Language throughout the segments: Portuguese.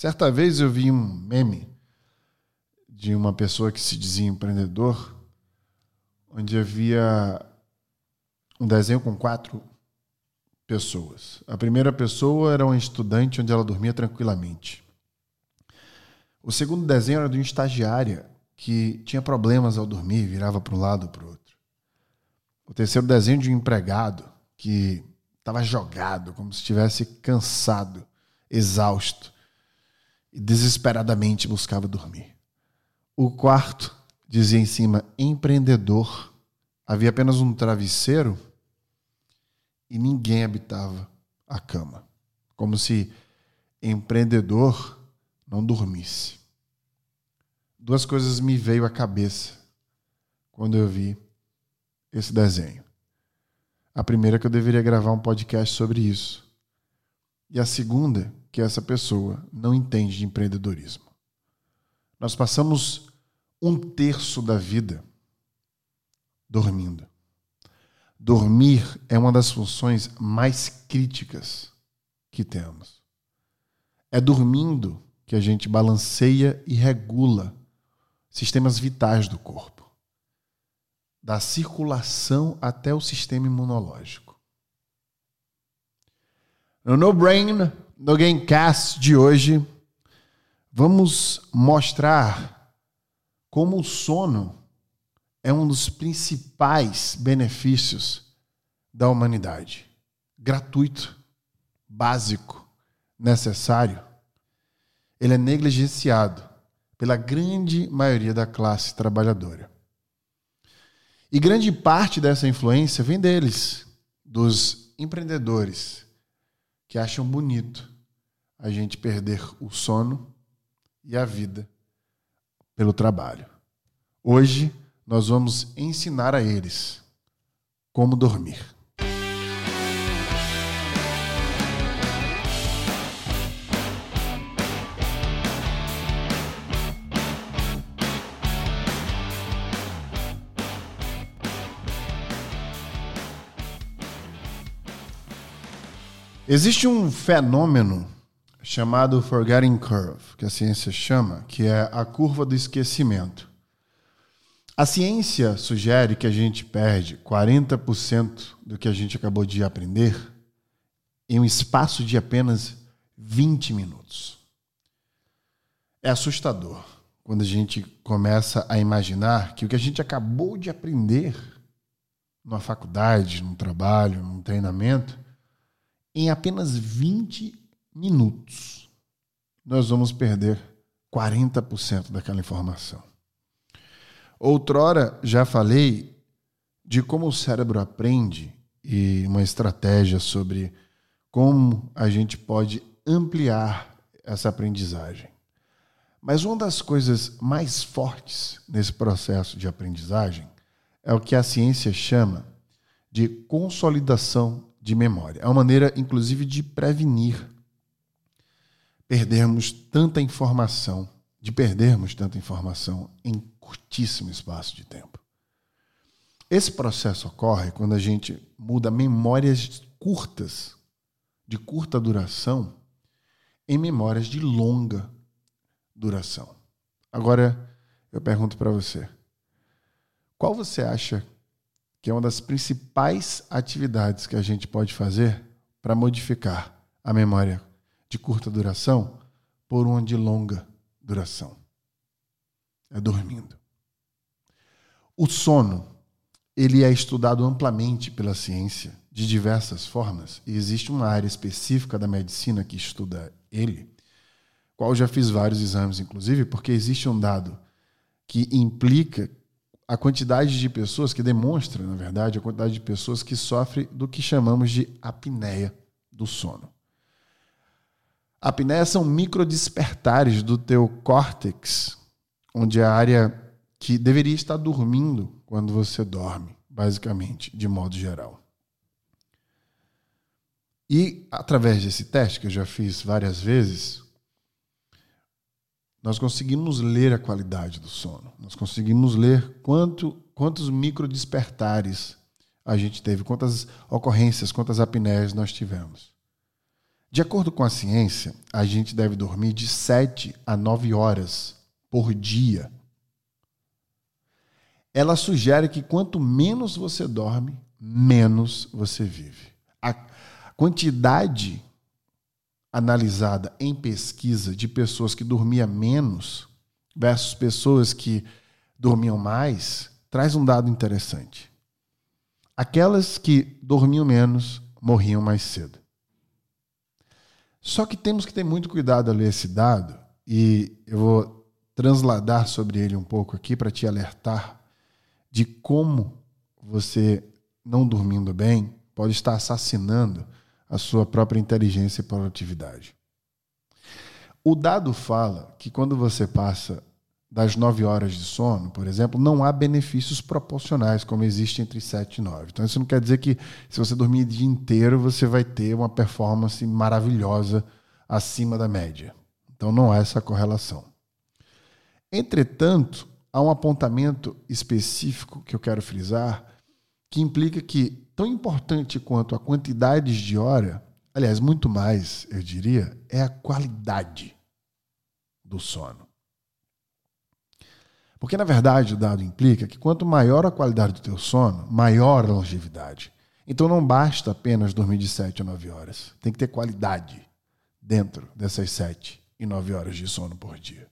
Certa vez eu vi um meme de uma pessoa que se dizia empreendedor, onde havia um desenho com quatro pessoas. A primeira pessoa era um estudante onde ela dormia tranquilamente. O segundo desenho era de uma estagiária que tinha problemas ao dormir, virava para um lado ou para o outro. O terceiro desenho de um empregado que estava jogado, como se estivesse cansado, exausto e desesperadamente buscava dormir. O quarto dizia em cima empreendedor. Havia apenas um travesseiro e ninguém habitava a cama, como se empreendedor não dormisse. Duas coisas me veio à cabeça quando eu vi esse desenho. A primeira é que eu deveria gravar um podcast sobre isso. E a segunda, que essa pessoa não entende de empreendedorismo. Nós passamos um terço da vida dormindo. Dormir é uma das funções mais críticas que temos. É dormindo que a gente balanceia e regula sistemas vitais do corpo, da circulação até o sistema imunológico. No No Brain, no Gamecast de hoje, vamos mostrar como o sono é um dos principais benefícios da humanidade. Gratuito, básico, necessário. Ele é negligenciado pela grande maioria da classe trabalhadora. E grande parte dessa influência vem deles, dos empreendedores, que acham bonito a gente perder o sono e a vida pelo trabalho. Hoje, nós vamos ensinar a eles como dormir. Existe um fenômeno chamado Forgetting Curve, que a ciência chama, que é a curva do esquecimento. A ciência sugere que a gente perde 40% do que a gente acabou de aprender em um espaço de apenas 20 minutos. É assustador quando a gente começa a imaginar que o que a gente acabou de aprender numa faculdade, num trabalho, num treinamento, em apenas 20 minutos, nós vamos perder 40% daquela informação. Outrora já falei de como o cérebro aprende e uma estratégia sobre como a gente pode ampliar essa aprendizagem. Mas uma das coisas mais fortes nesse processo de aprendizagem é o que a ciência chama de consolidação de memória. É uma maneira, inclusive, de prevenir perdermos tanta informação, de perdermos tanta informação em curtíssimo espaço de tempo. Esse processo ocorre quando a gente muda memórias curtas, de curta duração, em memórias de longa duração. Agora, eu pergunto para você: qual você acha que é uma das principais atividades que a gente pode fazer para modificar a memória de curta duração por uma de longa duração? É dormindo. O sono, ele é estudado amplamente pela ciência de diversas formas e existe uma área específica da medicina que estuda ele, qual já fiz vários exames inclusive, porque existe um dado que implica a quantidade de pessoas que demonstra, na verdade, a quantidade de pessoas que sofrem do que chamamos de apneia do sono. Apneia são microdespertares do teu córtex, onde a área que deveria estar dormindo quando você dorme, basicamente, de modo geral. E através desse teste, que eu já fiz várias vezes, nós conseguimos ler a qualidade do sono. Nós conseguimos ler quanto, quantos micro despertares a gente teve, quantas ocorrências, quantas apneias nós tivemos. De acordo com a ciência, a gente deve dormir de 7 a 9 horas por dia. Ela sugere que quanto menos você dorme, menos você vive. A quantidade analisada em pesquisa de pessoas que dormiam menos versus pessoas que dormiam mais traz um dado interessante. Aquelas que dormiam menos morriam mais cedo. Só que temos que ter muito cuidado a ler esse dado e eu vou transladar sobre ele um pouco aqui para te alertar de como você, não dormindo bem, pode estar assassinando a sua própria inteligência e produtividade. O dado fala que quando você passa das 9 horas de sono, por exemplo, não há benefícios proporcionais como existe entre 7 e 9. Então, isso não quer dizer que se você dormir o dia inteiro, você vai ter uma performance maravilhosa acima da média. Então, não há essa correlação. Entretanto, há um apontamento específico que eu quero frisar, que implica que, tão importante quanto a quantidade de hora, aliás, muito mais, eu diria, é a qualidade do sono. Porque, na verdade, o dado implica que quanto maior a qualidade do teu sono, maior a longevidade. Então não basta apenas dormir de 7 a 9 horas. Tem que ter qualidade dentro dessas 7 e 9 horas de sono por dia.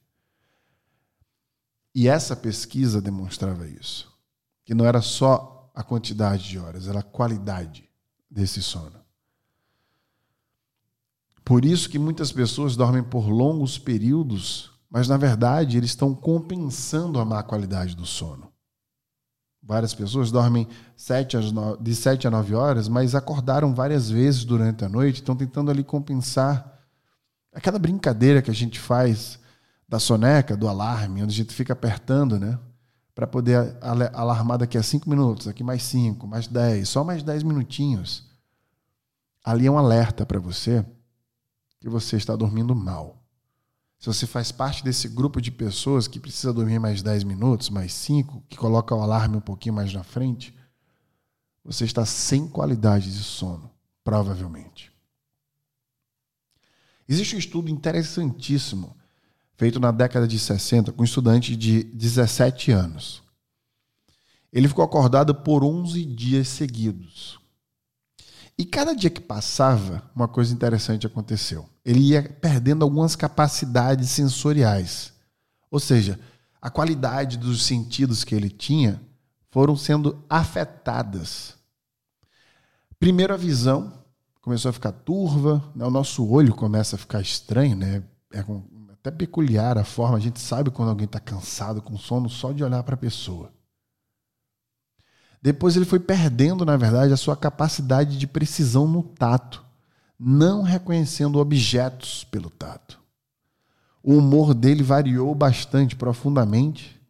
E essa pesquisa demonstrava isso. Que não era só a quantidade de horas, era a qualidade desse sono. Por isso que muitas pessoas dormem por longos períodos mas na verdade eles estão compensando a má qualidade do sono. Várias pessoas dormem de 7 a 9 horas, mas acordaram várias vezes durante a noite, estão tentando ali compensar aquela brincadeira que a gente faz da soneca, do alarme, onde a gente fica apertando, né? Para poder alarmar daqui a 5 minutos, aqui mais 5, mais 10, só mais 10 minutinhos. Ali é um alerta para você que você está dormindo mal. Se você faz parte desse grupo de pessoas que precisa dormir mais 10 minutos, mais 5, que coloca o alarme um pouquinho mais na frente, você está sem qualidade de sono, provavelmente. Existe um estudo interessantíssimo feito na década de 60 com um estudante de 17 anos. Ele ficou acordado por 11 dias seguidos. E cada dia que passava, uma coisa interessante aconteceu. Ele ia perdendo algumas capacidades sensoriais. Ou seja, a qualidade dos sentidos que ele tinha foram sendo afetadas. Primeiro a visão começou a ficar turva, né? o nosso olho começa a ficar estranho, né? É até peculiar a forma, a gente sabe quando alguém está cansado, com sono, só de olhar para a pessoa. Depois ele foi perdendo, na verdade, a sua capacidade de precisão no tato, não reconhecendo objetos pelo tato. O humor dele variou bastante, profundamente.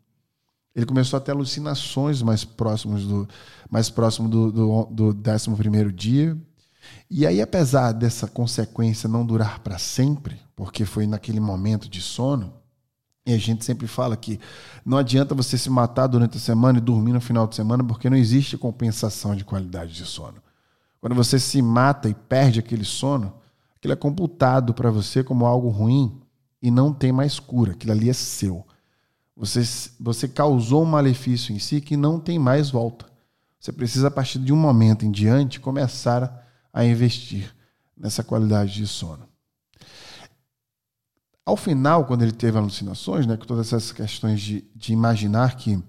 Ele começou a ter alucinações mais próximos do mais próximo do, do, do 11 dia. E aí, apesar dessa consequência não durar para sempre, porque foi naquele momento de sono, e a gente sempre fala que não adianta você se matar durante a semana e dormir no final de semana, porque não existe compensação de qualidade de sono. Quando você se mata e perde aquele sono, aquilo é computado para você como algo ruim e não tem mais cura. Aquilo ali é seu. Você, você causou um malefício em si que não tem mais volta. Você precisa, a partir de um momento em diante, começar a investir nessa qualidade de sono. Ao final, quando ele teve alucinações, né, com todas essas questões de, de imaginar que,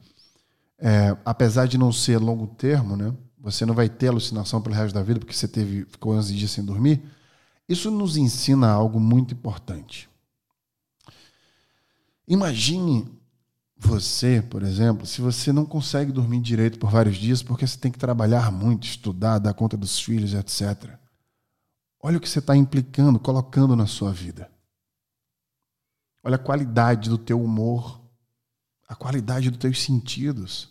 é, apesar de não ser longo termo, né, você não vai ter alucinação pelo resto da vida porque você teve, ficou 11 dias sem dormir, isso nos ensina algo muito importante. Imagine você, por exemplo, se você não consegue dormir direito por vários dias porque você tem que trabalhar muito, estudar, dar conta dos filhos, etc. Olha o que você está implicando, colocando na sua vida. Olha a qualidade do teu humor, a qualidade dos teus sentidos.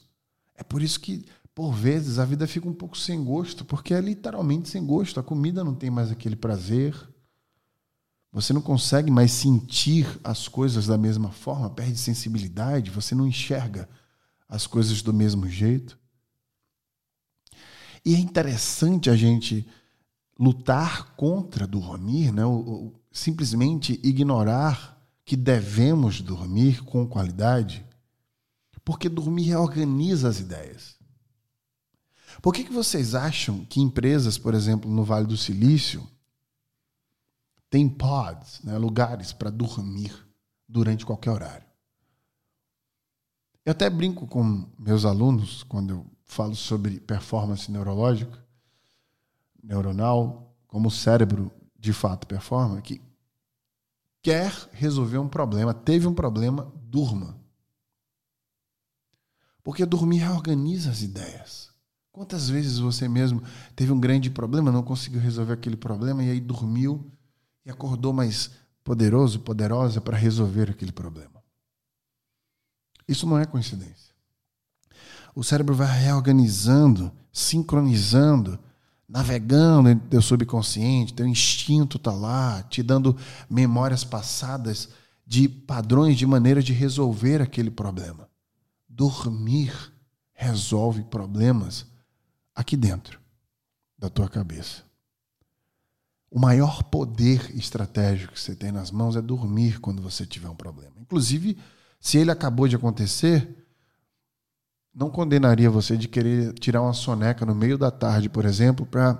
É por isso que, por vezes, a vida fica um pouco sem gosto, porque é literalmente sem gosto. A comida não tem mais aquele prazer. Você não consegue mais sentir as coisas da mesma forma, perde sensibilidade, você não enxerga as coisas do mesmo jeito. E é interessante a gente lutar contra dormir, né? ou, ou simplesmente ignorar que devemos dormir com qualidade, porque dormir reorganiza as ideias. Por que, que vocês acham que empresas, por exemplo, no Vale do Silício, têm pods, né, lugares para dormir durante qualquer horário? Eu até brinco com meus alunos quando eu falo sobre performance neurológica, neuronal, como o cérebro de fato performa, que quer resolver um problema, teve um problema, durma. Porque dormir reorganiza as ideias. Quantas vezes você mesmo teve um grande problema, não conseguiu resolver aquele problema e aí dormiu e acordou mais poderoso, poderosa para resolver aquele problema? Isso não é coincidência. O cérebro vai reorganizando, sincronizando, navegando no teu subconsciente, teu instinto está lá, te dando memórias passadas de padrões de maneira de resolver aquele problema. Dormir resolve problemas aqui dentro da tua cabeça. O maior poder estratégico que você tem nas mãos é dormir quando você tiver um problema. Inclusive, se ele acabou de acontecer, não condenaria você de querer tirar uma soneca no meio da tarde, por exemplo, para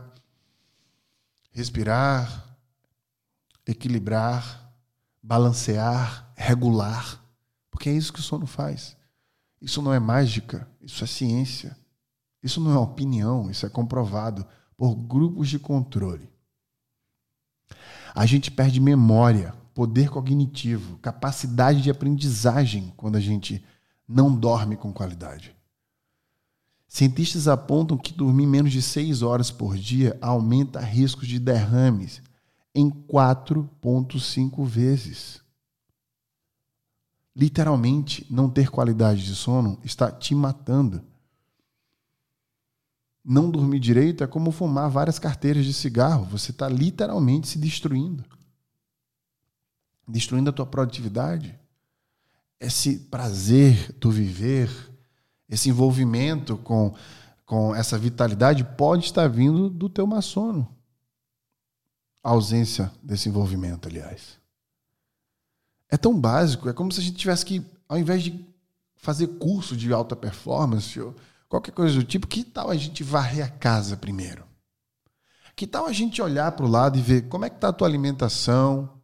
respirar, equilibrar, balancear, regular, porque é isso que o sono faz. Isso não é mágica, isso é ciência. Isso não é opinião, isso é comprovado por grupos de controle. A gente perde memória, poder cognitivo, capacidade de aprendizagem quando a gente não dorme com qualidade. Cientistas apontam que dormir menos de 6 horas por dia aumenta riscos de derrames em 4,5 vezes. Literalmente, não ter qualidade de sono está te matando. Não dormir direito é como fumar várias carteiras de cigarro. Você está literalmente se destruindo. Destruindo a tua produtividade. Esse prazer do viver, esse envolvimento com, com essa vitalidade pode estar vindo do teu má sono. A ausência desse envolvimento, aliás. É tão básico, é como se a gente tivesse que, ao invés de fazer curso de alta performance, ou qualquer coisa do tipo, que tal a gente varrer a casa primeiro? Que tal a gente olhar para o lado e ver como é que está a tua alimentação,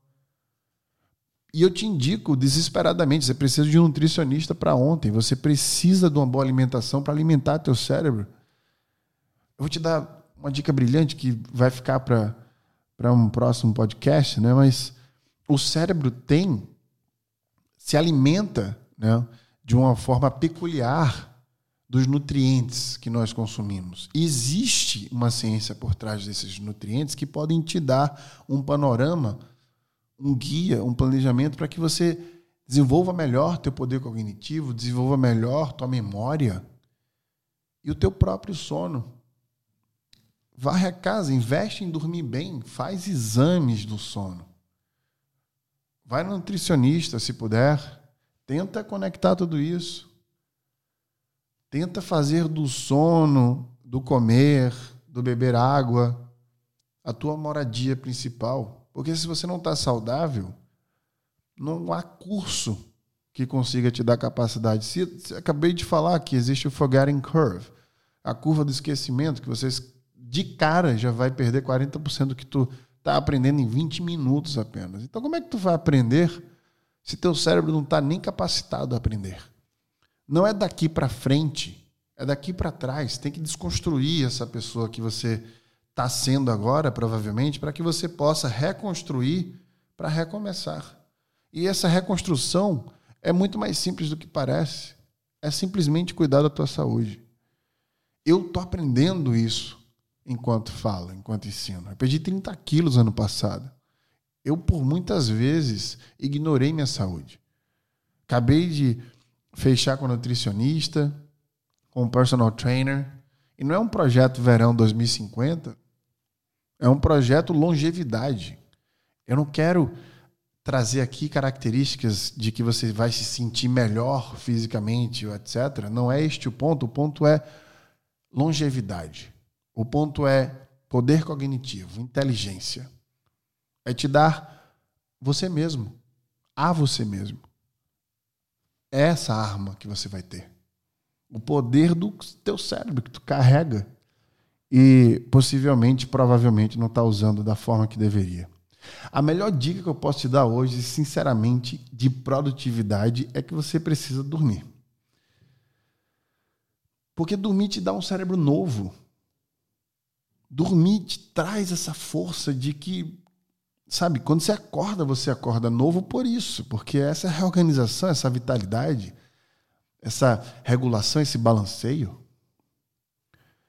e eu te indico desesperadamente, você precisa de um nutricionista para ontem, você precisa de uma boa alimentação para alimentar teu cérebro. Eu vou te dar uma dica brilhante que vai ficar para um próximo podcast, né? Mas o cérebro tem se alimenta, né, de uma forma peculiar dos nutrientes que nós consumimos. Existe uma ciência por trás desses nutrientes que podem te dar um panorama um guia, um planejamento para que você desenvolva melhor teu poder cognitivo, desenvolva melhor tua memória e o teu próprio sono. Varre a casa, investe em dormir bem, faz exames do sono. Vai no nutricionista se puder, tenta conectar tudo isso. Tenta fazer do sono, do comer, do beber água, a tua moradia principal. Porque se você não está saudável, não há curso que consiga te dar capacidade. Se, se, acabei de falar que existe o forgetting curve, a curva do esquecimento, que você de cara já vai perder 40% do que tu está aprendendo em 20 minutos apenas. Então como é que tu vai aprender se teu cérebro não está nem capacitado a aprender? Não é daqui para frente, é daqui para trás. Tem que desconstruir essa pessoa que você está sendo agora, provavelmente, para que você possa reconstruir para recomeçar. E essa reconstrução é muito mais simples do que parece. É simplesmente cuidar da tua saúde. Eu estou aprendendo isso enquanto falo, enquanto ensino. Eu perdi 30 quilos ano passado. Eu, por muitas vezes, ignorei minha saúde. Acabei de fechar com nutricionista, com personal trainer. E não é um projeto verão 2050 é um projeto longevidade. Eu não quero trazer aqui características de que você vai se sentir melhor fisicamente, etc. Não é este o ponto. O ponto é longevidade. O ponto é poder cognitivo, inteligência, é te dar você mesmo, a você mesmo. É essa arma que você vai ter. O poder do teu cérebro que tu carrega e possivelmente, provavelmente, não está usando da forma que deveria. A melhor dica que eu posso te dar hoje, sinceramente, de produtividade é que você precisa dormir. Porque dormir te dá um cérebro novo. Dormir te traz essa força de que, sabe, quando você acorda, você acorda novo por isso, porque essa reorganização, essa vitalidade, essa regulação, esse balanceio,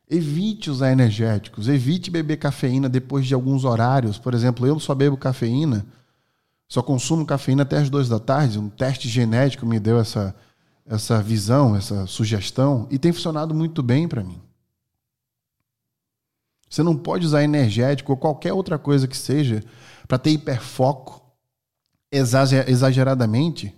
Evite usar energéticos, evite beber cafeína depois de alguns horários. Por exemplo, eu só bebo cafeína, só consumo cafeína até as duas da tarde. Um teste genético me deu essa, essa visão, essa sugestão, e tem funcionado muito bem para mim. Você não pode usar energético ou qualquer outra coisa que seja para ter hiperfoco exageradamente,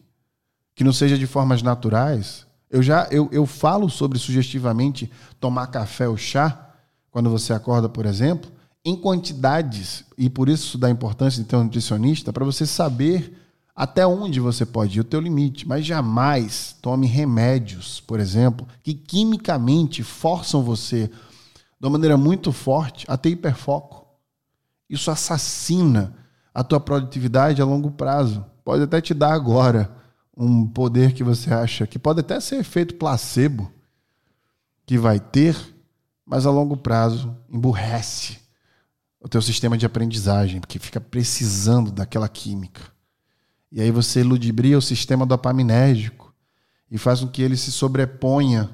que não seja de formas naturais, eu já eu, eu falo sobre sugestivamente tomar café ou chá quando você acorda, por exemplo, em quantidades, e por isso dá importância de ter um nutricionista, para você saber até onde você pode ir, o teu limite. Mas jamais tome remédios, por exemplo, que quimicamente forçam você de uma maneira muito forte a ter hiperfoco. Isso assassina a tua produtividade a longo prazo. Pode até te dar agora, um poder que você acha que pode até ser efeito placebo que vai ter, mas a longo prazo emburrece o teu sistema de aprendizagem, porque fica precisando daquela química. E aí você ludibria o sistema dopaminérgico e faz com que ele se sobreponha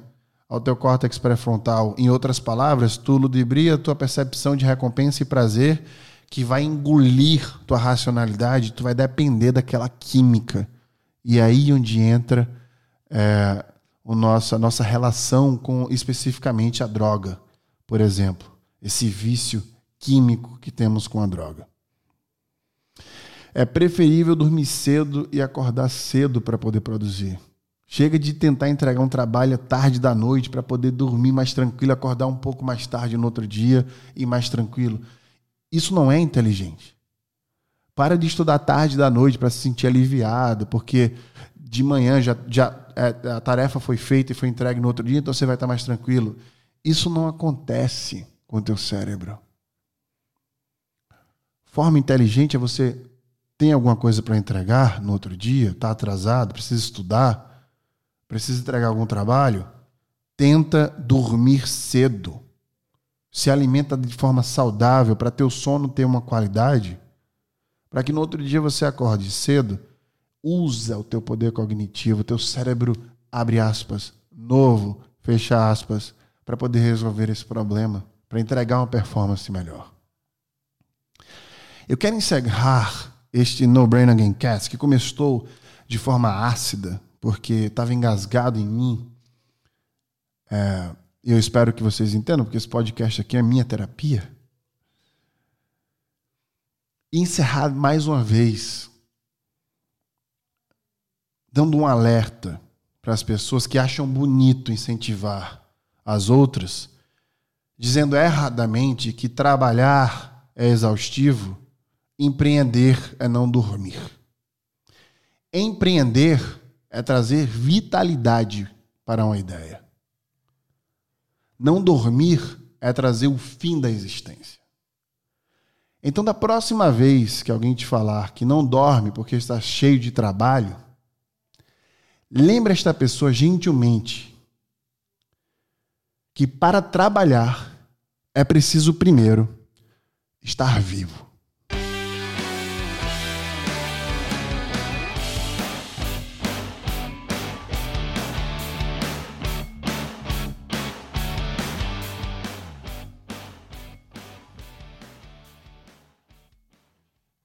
ao teu córtex pré-frontal. Em outras palavras, tu ludibria a tua percepção de recompensa e prazer que vai engolir tua racionalidade, tu vai depender daquela química e aí onde entra é, o nosso, a nossa relação com especificamente a droga, por exemplo, esse vício químico que temos com a droga. É preferível dormir cedo e acordar cedo para poder produzir. Chega de tentar entregar um trabalho tarde da noite para poder dormir mais tranquilo, acordar um pouco mais tarde no outro dia e mais tranquilo. Isso não é inteligente. Para de estudar tarde da noite para se sentir aliviado, porque de manhã já, já é, a tarefa foi feita e foi entregue no outro dia, então você vai estar mais tranquilo. Isso não acontece com o teu cérebro. Forma inteligente é você tem alguma coisa para entregar no outro dia, está atrasado, precisa estudar, precisa entregar algum trabalho, tenta dormir cedo. Se alimenta de forma saudável para teu sono ter uma qualidade para que no outro dia você acorde cedo, usa o teu poder cognitivo, o teu cérebro, abre aspas, novo, fecha aspas, para poder resolver esse problema, para entregar uma performance melhor. Eu quero encerrar este No Brain Again Cast, que começou de forma ácida, porque estava engasgado em mim. É, eu espero que vocês entendam, porque esse podcast aqui é minha terapia encerrar mais uma vez, dando um alerta para as pessoas que acham bonito incentivar as outras, dizendo erradamente que trabalhar é exaustivo, empreender é não dormir. Empreender é trazer vitalidade para uma ideia. Não dormir é trazer o fim da existência. Então, da próxima vez que alguém te falar que não dorme porque está cheio de trabalho, lembre esta pessoa gentilmente que para trabalhar é preciso primeiro estar vivo.